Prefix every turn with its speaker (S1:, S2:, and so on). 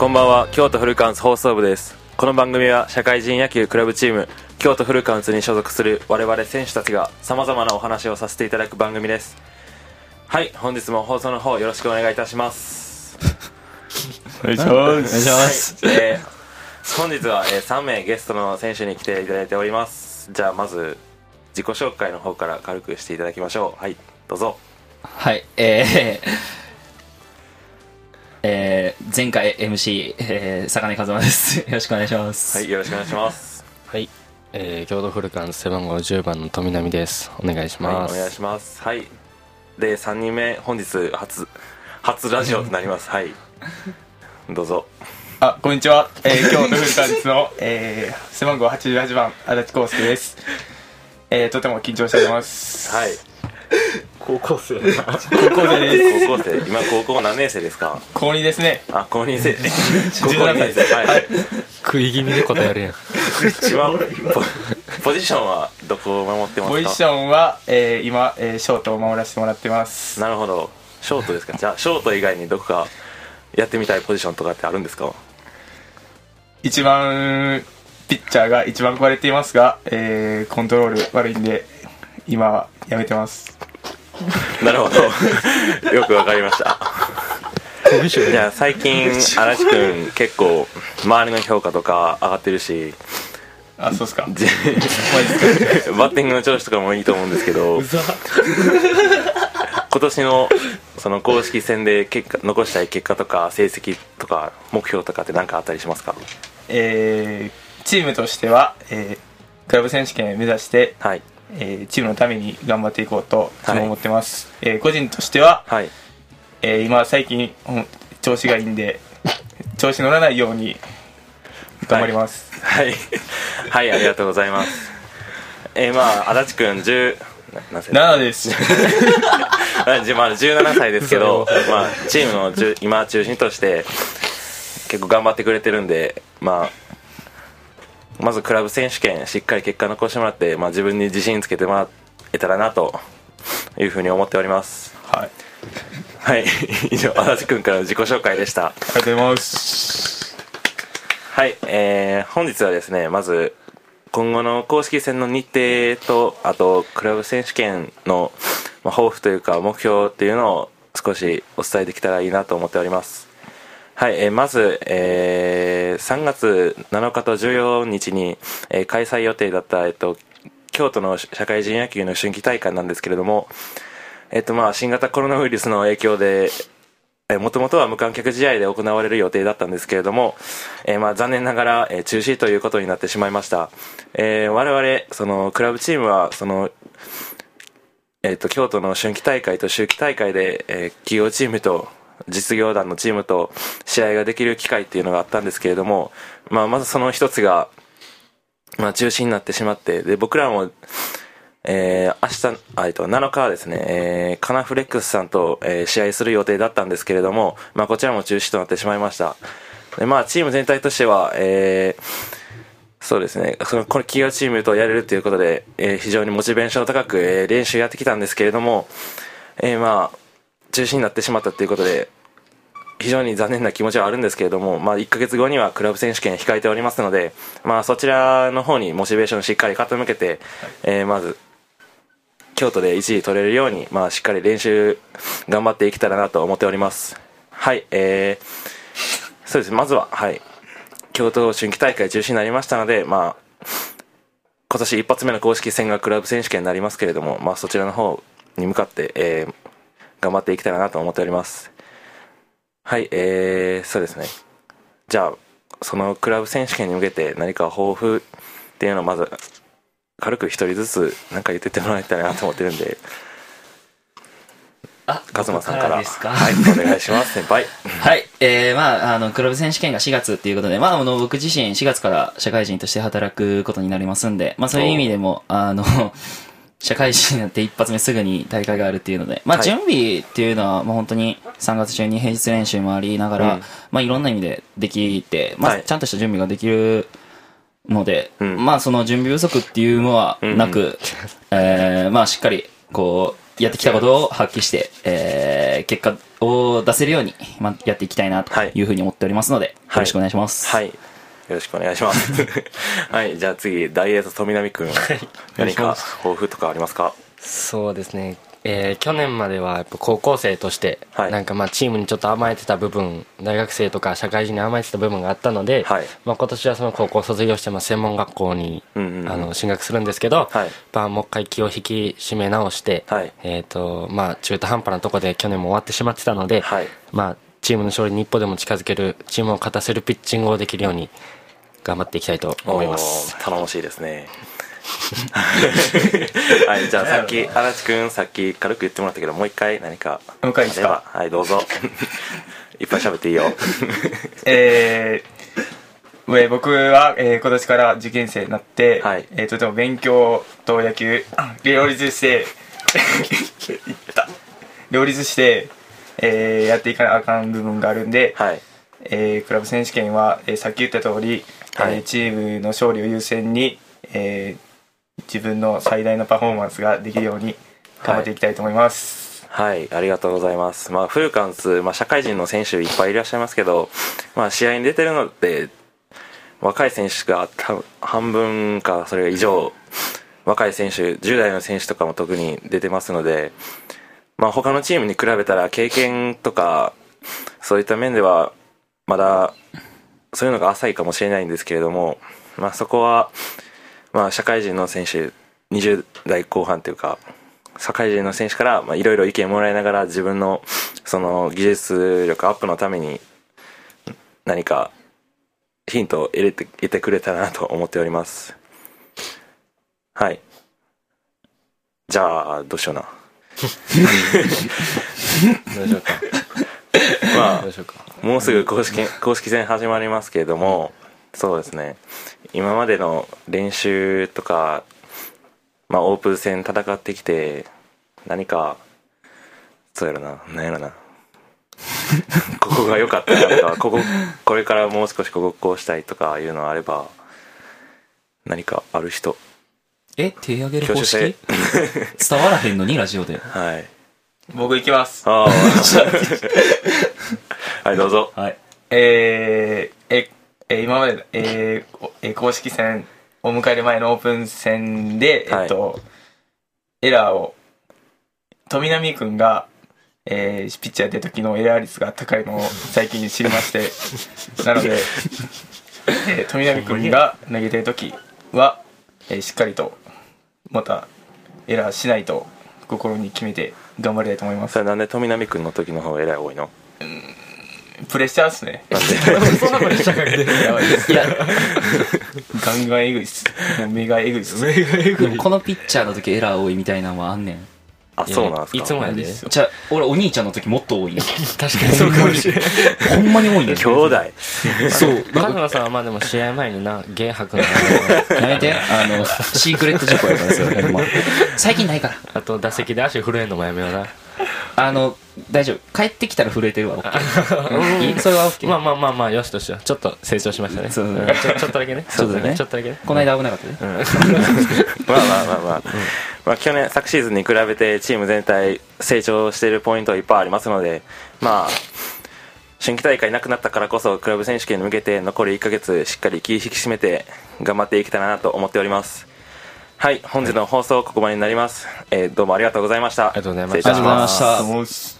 S1: こんばんは。京都フルカウンツ放送部です。この番組は社会人野球クラブチーム京都フルカウンツに所属する我々選手たちがさまざまなお話をさせていただく番組です。はい本日も放送の方よろしくお願いいたします。
S2: お願いします。
S3: お願いします。
S1: はいえー本日は、えー3名ゲストの選手に来ていただいております。じゃあまず自己紹介の方から軽くしていただきましょう。はいどうぞ。
S3: はい、えー、えー、前回 MC、えー、坂根和馬です。よろしくお願いします。
S1: はいよろしくお願いします
S2: はい、えー、京都フルカン背番号10番の富波です。お願いし
S1: はい
S2: ます。
S1: お願いしますはいで3人目本日初初ラジオとなります はいどうぞ
S4: あ、こんにちは。えー、京都フルカンツの、えー、背番号88番、足立康介です。えー、とても緊張しております。
S1: はい
S4: 高校生。です。
S1: 高校生。今高校何年生ですか？
S4: 高2ですね。
S1: あ高2生。高校
S4: 17
S1: 2年
S4: 歳
S1: 生はい。
S2: 食い気味で答えるやん。
S1: 今ポポジションはどこを守ってますか？
S4: ポジションは、えー、今、えー、ショートを守らせてもらってます。
S1: なるほど。ショートですか？じゃあショート以外にどこかやってみたいポジションとかってあるんですか？
S4: 一番、ピッチャーが一番壊れていますが、えー、コントロール悪いんで、今はやめてます。
S1: なるほど。よくわかりました。じゃあ最近荒地君結構周りの評価とか上がってるし
S4: あ、そうっすか。
S1: じバッティングの調子とかもいいと思うんですけど今年のその公式戦で結果残したい結果とか成績とか目標とかって何かあったりしますか？
S4: えー、チームとしては、えー、クラブ選手権を目指して、
S1: はい
S4: えーチームのために頑張っていこうと思ってます、えー個人としては、
S1: はい。
S4: えー今最近うん調子がいいんで調子乗らないように頑張ります、
S1: はい。はい。ありがとうございます。えー、まあ足立君10な何歳
S4: 7です。
S1: まあ17歳ですけど、まあ、チームの中今中心として結構頑張ってくれてるんで、まあ、まずクラブ選手権しっかり結果残してもらって、まあ、自分に自信つけてもらえたらなというふうに思っております。
S4: はい。
S1: はい。以上足立君からの自己紹介でした。
S4: ありがとうございます。
S1: はい、えー、本日はですねまず今後の公式戦の日程とあとクラブ選手権の、まあ、抱負というか目標っていうのを少しお伝えできたらいいなと思っております。はい、えーまず、えー3月7日と14日に、えー開催予定だった、えっと、京都の社会人野球の春季大会なんですけれども、えっとまあ、新型コロナウイルスの影響でもともとは無観客試合で行われる予定だったんですけれども、えーまあ残念ながら、えー中止ということになってしまいました、えー我々そのクラブチームはその、えー、と京都の春季大会と秋季大会で、えー企業チームと実業団のチームと試合ができる機会っていうのがあったんですけれども、まあ、まずその一つが、まあ、中止になってしまってで僕らもえー、明日、あえっと、7日はですね、えー、カナフレックスさんと、えー試合する予定だったんですけれども、まあ、こちらも中止となってしまいました。で、まあ、チーム全体としては、えー、そうですね、その、この企業チームとやれるということで、えー非常にモチベーション高く、えー練習やってきたんですけれども、えーまあ、中止になってしまったということで、非常に残念な気持ちはあるんですけれども、まあ、1ヶ月後にはクラブ選手権控えておりますので、まあ、そちらの方にモチベーションしっかり傾けて、えーまず、京都で1位取れるように、まあ、しっかり練習頑張っていけたらなと思っております。はい、えー、そうです。まずは、はい、京都春季大会中止になりましたので、まあ、今年一発目の公式戦がクラブ選手権になりますけれども、まあ、そちらの方に向かって、えー頑張っていけたらなと思っております。はい、えー、そうですね。じゃあ、そのクラブ選手権に向けて何か抱負っていうのをまず、軽く一人ずつ何か言ってってもらいたいなと思ってるんで、
S3: あ、
S1: カズマさんから。
S3: か
S1: はい、お願いします、先輩。
S3: はい。えー、まあ、あの、クラブ選手権が4月っていうことで、まあ、あの、僕自身4月から社会人として働くことになりますんで、まあ、そういう意味でも、あの、社会人になって一発目すぐに大会があるっていうので、まあ、
S1: はい。
S3: 準備っていうのは、もう本当に3月中に平日練習もありながら、
S1: うん。
S3: まあ、いろんな意味でできて、まあ、
S1: はい。
S3: ちゃんとした準備ができるので、
S1: うん。
S3: まあ、その準備不足っていうのはなく、
S1: うん。
S3: えーまあ、しっかり、こう、やってきたことを発揮して、えーー結果を出せるように、まあ、やっていきたいなと
S1: はい。
S3: いうふうに思っておりますので、
S1: はい
S3: よろしくお願いします。
S1: はい。よろしくお願いします。はい、じゃあ次、大エース富波くん。何か抱負とかありますか？
S2: そうですね、えー去年まではやっぱ高校生として、
S1: はい。
S2: なんかまあチームにちょっと甘えてた部分大学生とか社会人に甘えてた部分があったので、
S1: はい。
S2: まあ、今年はその高校卒業してまあ専門学校に、
S1: うんうんうん。
S2: あの進学するんですけど、
S1: はい。
S2: まあ、もう一回気を引き締め直して、
S1: はい。
S2: えーとまあ、中途半端なとこで去年も終わってしまってたので、
S1: はい。
S2: まあ、チームの勝利に一歩でも近づけるチームを勝たせるピッチングをできるように頑張っていきたいと思います
S1: 頼もしいですね。はい、じゃあさっき、荒地くんさっき軽く言ってもらったけど、もう一回何か。
S4: もう一回いいですか？
S1: はい、どうぞ。いっぱい喋っていいよ。
S4: えー、えー僕は、えー今年から受験生になって、
S1: はい
S4: えーとても勉強と野球両立して両立して、えーやっていかなあかん部分があるんで、
S1: はい。
S4: えークラブ選手権は、えーさっき言った通り、
S1: はい。
S4: えーチームの勝利を優先に、えー自分の最大のパフォーマンスができるように頑張っていきたいと思います、
S1: はい、ありがとうございます。まあ、フルカンツ、まあ、社会人の選手いっぱいいらっしゃいますけど、まあ、試合に出てるのって、若い選手が半分かそれ以上、若い選手、10代の選手とかも特に出てますので、まあ、他のチームに比べたら経験とか、そういった面では、まだ、そういうのが浅いかもしれないんですけれども、まあ、そこは、まあ、社会人の選手、20代後半というか、社会人の選手からまあいろいろ意見もらいながら自分のその技術力アップのために何かヒントを入れて入れてくれたらなと思っております。はい。じゃあどうしような。
S2: どうしようか。
S1: ま
S2: どうしようか。
S1: あもうすぐ公式公式戦始まりますけれどもそうですね。今までの練習とかまあオープン戦戦ってきて何かそうやろな何やろな。ここが良かったなとかこここれからもう少しこここうしたいとかいうのあれば何かある人。
S3: え、手挙げる方式？伝わらへんのに、ラジオで。
S1: はい。
S4: 僕いきます。
S1: ああはいどうぞ
S3: はい。
S4: えーええー今まで、えーおえー公式戦を迎える前のオープン戦で、
S1: はい
S4: えっと、エラーを、富波くんが、えーピッチャーやってる時のエラー率が高いのを最近知りまして、なので、えー富波くんが投げてる時は、えーしっかりと、また、エラーしないと心に決めて頑張りたいと思います
S1: そ。れなんで富波君の時の方が偉い多いの？
S4: プレッシャーっすね。
S2: そんなことしたかけて
S4: やばいです。いや、ガンガンエグいっす。もう目がエグいっす。
S3: でもこのピッチャーの時エラー多いみたいなのはあんねん。
S1: あそうなんすか？
S2: いつもやで
S3: じゃあ、俺お兄ちゃんの時もっと多いよ。
S2: 確かにそうかもしれない
S3: ほんまに多いねん。
S1: 兄弟
S3: そう。
S2: カズマさんはまあでも試合前になゲー吐くの
S3: やめて。あの、シークレット事故やからそれほんま最近ないから。
S2: あと打席で足震えんのもやめような
S3: あの、大丈夫。帰ってきたら震えてるわ。オッケー。いい？それは OK。
S2: まあまあまあまあよしとしようちょっと成長しましたね。
S3: そうそう
S2: うんちょちょっとだけね。
S3: ちょっとだけね。
S2: ちょっとだけね。
S3: この間危なかったね。
S1: まあまあまあまあ、まあ去年昨シーズンに比べてチーム全体成長しているポイントはいっぱいありますのでまあ春季大会なくなったからこそクラブ選手権に向けて残り1ヶ月しっかり気引き締めて頑張っていけたらなと思っておりますはい本日の放送ここまでになります、えーどうもありがとうございました。
S2: ありがとうございました。
S1: 失礼いたします。
S3: ありがとうございました